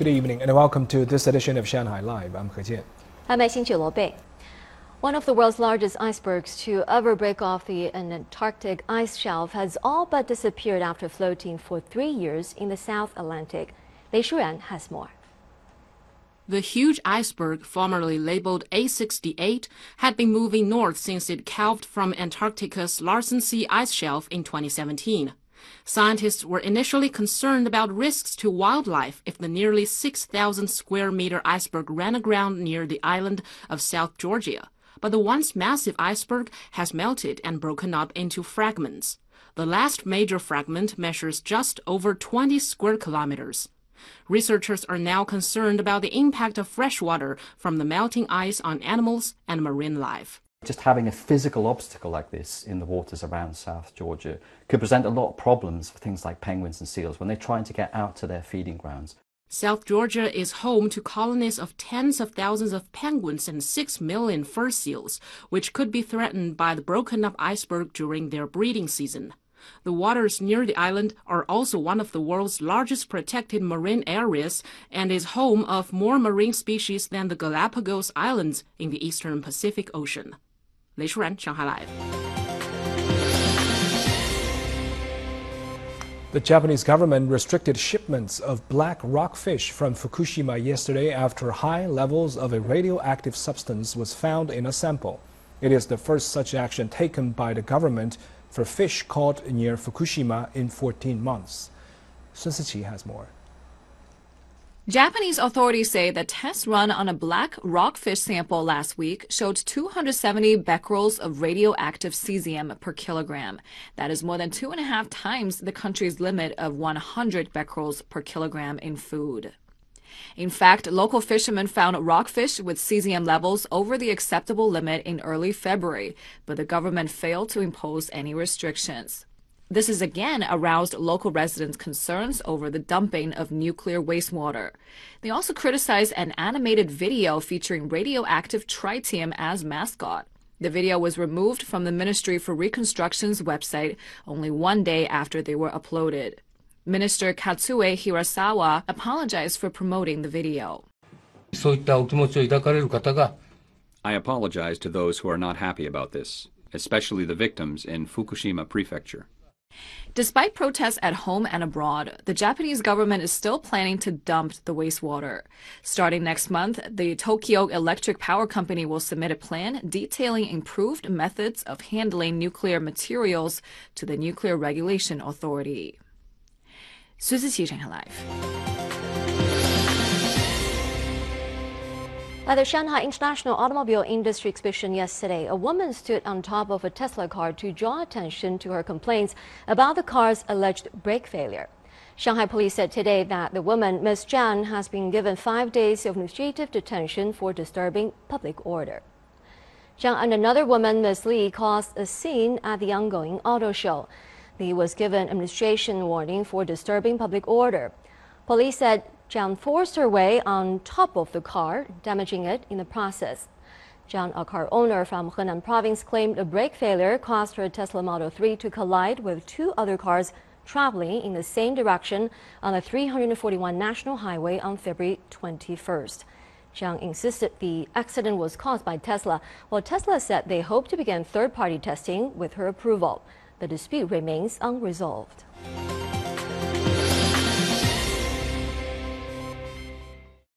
Good evening and welcome to this edition of Shanghai Live. I'm He Jian. I'm Xin Bei. One of the world's largest icebergs to ever break off the Antarctic ice shelf has all but disappeared after floating for three years in the South Atlantic. Lei Shuran has more. The huge iceberg, formerly labeled A68, had been moving north since it calved from Antarctica's Larsen C ice shelf in 2017. Scientists were initially concerned about risks to wildlife if the nearly 6,000 square meter iceberg ran aground near the island of South Georgia. But the once massive iceberg has melted and broken up into fragments. The last major fragment measures just over 20 square kilometers. Researchers are now concerned about the impact of fresh water from the melting ice on animals and marine life. Just having a physical obstacle like this in the waters around South Georgia could present a lot of problems for things like penguins and seals when they're trying to get out to their feeding grounds. South Georgia is home to colonies of tens of thousands of penguins and 6 million fur seals, which could be threatened by the broken up iceberg during their breeding season. The waters near the island are also one of the world's largest protected marine areas and is home of more marine species than the Galapagos Islands in the eastern Pacific Ocean. 雷舒然，上海 Live。The Japanese government restricted shipments of black rockfish from Fukushima yesterday after high levels of a radioactive substance was found in a sample. It is the first such action taken by the government for fish caught near Fukushima in 14 months. Sun Siqi has more. Japanese authorities say the tests run on a black rockfish sample last week showed 270 becquerels of radioactive cesium per kilogram. That is more than two and a half times the country's limit of 100 becquerels per kilogram in food. In fact, local fishermen found rockfish with cesium levels over the acceptable limit in early February, but the government failed to impose any restrictions. This has again aroused local residents' concerns over the dumping of nuclear wastewater. They also criticized an animated video featuring radioactive tritium as mascot. The video was removed from the Ministry for Reconstruction's website only one day after they were uploaded. Minister Katsuei Hirasawa apologized for promoting the video. I apologize to those who are not happy about this, especially the victims in Fukushima Prefecture. Despite protests at home and abroad, the Japanese government is still planning to dump the wastewater. Starting next month, the Tokyo Electric Power Company will submit a plan detailing improved methods of handling nuclear materials to the Nuclear Regulation Authority. Sun Siqi, Shanghai Live. At the Shanghai International Automobile Industry Exhibition yesterday, a woman stood on top of a Tesla car to draw attention to her complaints about the car's alleged brake failure. Shanghai police said today that the woman, Ms. Zhang, has been given five days of administrative detention for disturbing public order. Zhang and another woman, Ms. Li, caused a scene at the ongoing auto show. Li was given administration warning for disturbing public order. Police said Zhang forced her way on top of the car, damaging it in the process. Zhang, a car owner from Henan province, claimed a brake failure caused her Tesla Model 3 to collide with two other cars traveling in the same direction on the 341 National Highway on February 21st. Zhang insisted the accident was caused by Tesla, while Tesla said they hope to begin third party testing with her approval. The dispute remains unresolved.